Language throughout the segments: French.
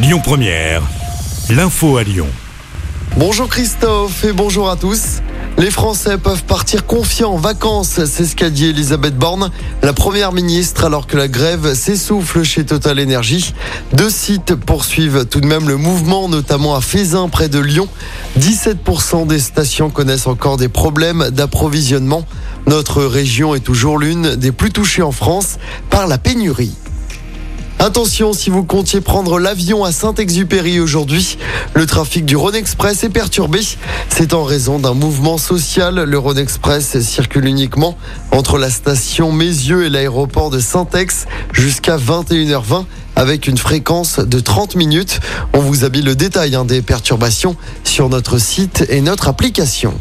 Lyon Première, l'info à Lyon. Bonjour Christophe et bonjour à tous. Les Français peuvent partir confiants en vacances, c'est Elisabeth Borne, la première ministre, alors que la grève s'essouffle chez Total Energy. Deux sites poursuivent tout de même le mouvement, notamment à Fézin, près de Lyon. 17% des stations connaissent encore des problèmes d'approvisionnement. Notre région est toujours l'une des plus touchées en France par la pénurie. Attention, si vous comptiez prendre l'avion à Saint-Exupéry aujourd'hui, le trafic du Rhône Express est perturbé. C'est en raison d'un mouvement social. Le Rhône Express circule uniquement entre la station Mézieux et l'aéroport de Saint-Ex jusqu'à 21h20 avec une fréquence de 30 minutes. On vous habille le détail hein, des perturbations sur notre site et notre application.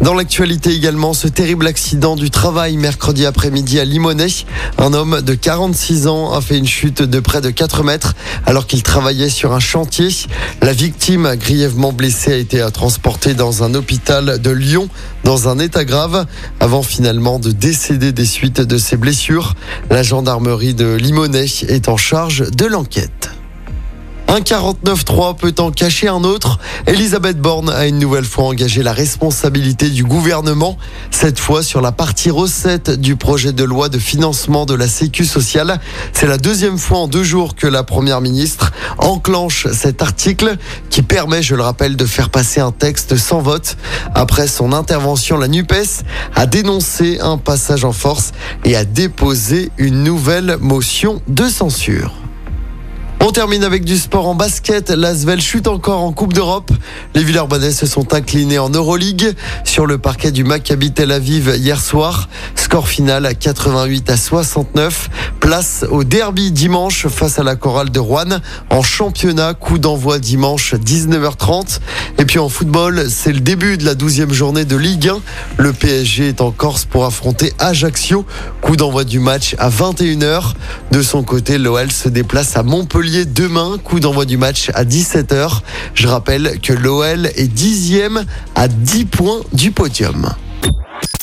Dans l'actualité également, ce terrible accident du travail mercredi après-midi à Limonest. Un homme de 46 ans a fait une chute de près de 4 mètres alors qu'il travaillait sur un chantier. La victime, grièvement blessée, a été transportée dans un hôpital de Lyon dans un état grave avant finalement de décéder des suites de ses blessures. La gendarmerie de Limonest est en charge de l'enquête. Un 49-3 peut en cacher un autre. Elisabeth Borne a une nouvelle fois engagé la responsabilité du gouvernement, cette fois sur la partie recette du projet de loi de financement de la Sécu sociale. C'est la deuxième fois en deux jours que la première ministre enclenche cet article qui permet, je le rappelle, de faire passer un texte sans vote. Après son intervention, la NUPES a dénoncé un passage en force et a déposé une nouvelle motion de censure. On termine avec du sport en basket. L'Asvel chute encore en Coupe d'Europe. Les Villers-Banais se sont inclinés en Euroleague sur le parquet du Maccabi Tel Aviv hier soir. Score final à 88 à 69. Place au derby dimanche face à la chorale de Rouen. En championnat, coup d'envoi dimanche 19h30. Et puis en football, c'est le début de la 12e journée de Ligue 1. Le PSG est en Corse pour affronter Ajaccio. Coup d'envoi du match à 21h. De son côté, l'OL se déplace à Montpellier demain. Coup d'envoi du match à 17h. Je rappelle que l'OL est dixième à 10 points du podium.